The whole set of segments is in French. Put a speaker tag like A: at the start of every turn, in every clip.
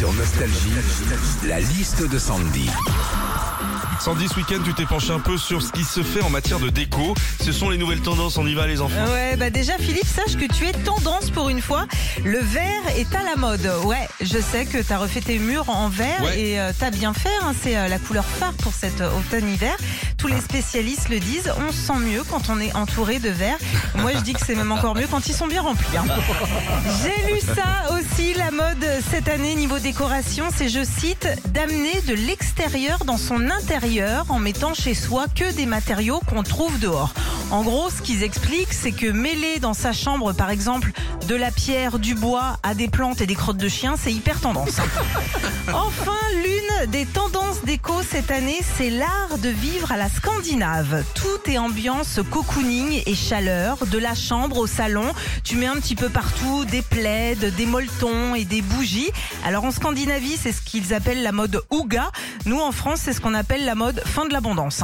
A: Sur Nostalgie, la liste de Sandy.
B: Sandy, ce week-end, tu t'es penché un peu sur ce qui se fait en matière de déco. Ce sont les nouvelles tendances, on y va les enfants.
C: Ouais, bah déjà Philippe, sache que tu es tendance pour une fois. Le vert est à la mode. Ouais, je sais que tu as refait tes murs en vert
B: Ouais.
C: et euh, t'as bien fait. hein, c'est euh, la couleur phare pour cet euh, automne-hiver. Tous les spécialistes le disent, on se sent mieux quand on est entouré de vert. Moi, je dis que c'est même encore mieux quand ils sont bien remplis. hein. J'ai lu ça aussi, la mode cette année niveau décoration, c'est, je cite, d'amener de l'extérieur dans son intérieur en mettant chez soi que des matériaux qu'on trouve dehors. En gros, ce qu'ils expliquent, c'est que mêler dans sa chambre, par exemple, de la pierre, du bois à des plantes et des crottes de chiens, c'est hyper tendance. Enfin, l'une des tendances déco cette année, c'est l'art de vivre à la scandinave. Tout est ambiance cocooning et chaleur, de la chambre au salon. Tu mets un petit peu partout des plaids, des molletons et des bougies. Alors en Scandinavie, c'est ce qu'ils appellent la mode Ouga. Nous, en France, c'est ce qu'on appelle la mode fin de l'abondance.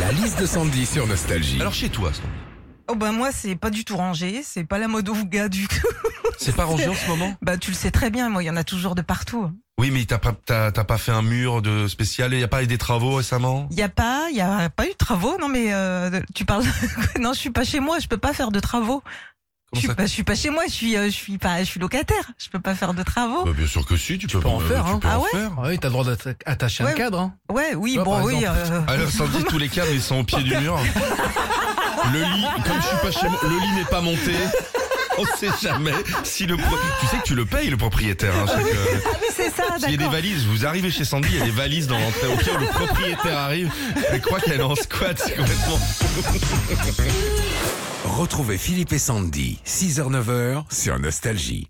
A: La liste de Sandy sur Nostalgie.
B: Alors chez toi, Sandy,
C: Oh bah moi, c'est pas du tout rangé, c'est pas la mode Ouga du tout.
B: c'est pas rangé en ce moment
C: Bah tu le sais très bien, moi, il y en a toujours de partout.
B: Oui, mais t'as pas, t'as, t'as pas fait un mur de spécial, il y a pas eu des travaux récemment?
C: Il y a pas, il y a pas eu de travaux, non mais euh, tu parles. non, je suis pas chez moi, je peux pas faire de travaux. Je
B: Comment
C: suis
B: ça
C: pas, je suis pas chez moi, je suis, euh, je suis pas, je suis locataire. Je peux pas faire de travaux.
B: Bah, Bien sûr que si, tu, peux,
D: peux en
B: euh,
D: faire,
B: tu
D: hein.
B: peux
C: Ah
B: en
C: ouais
B: faire.
D: Ah oui, t'as le droit d'attacher
C: Ouais.
D: un cadre. Hein.
C: Ouais, oui,
D: Toi,
C: bon, oui. euh,
B: Alors Sandy, tous les cadres, ils sont au pied du mur. Le lit, comme je suis pas chez moi, le lit n'est pas monté. On sait jamais si le pro- tu sais que tu le payes le propriétaire hein, chaque, euh,
C: Ah oui, c'est ça,
B: Il y a des
C: d'accord.
B: valises, vous arrivez chez Sandy, il y a des valises dans l'entrée. Au pire, le propriétaire arrive, elle croit qu'elle est en squat, c'est complètement
A: Retrouvez Philippe et Sandy, 6h-9h sur Nostalgie.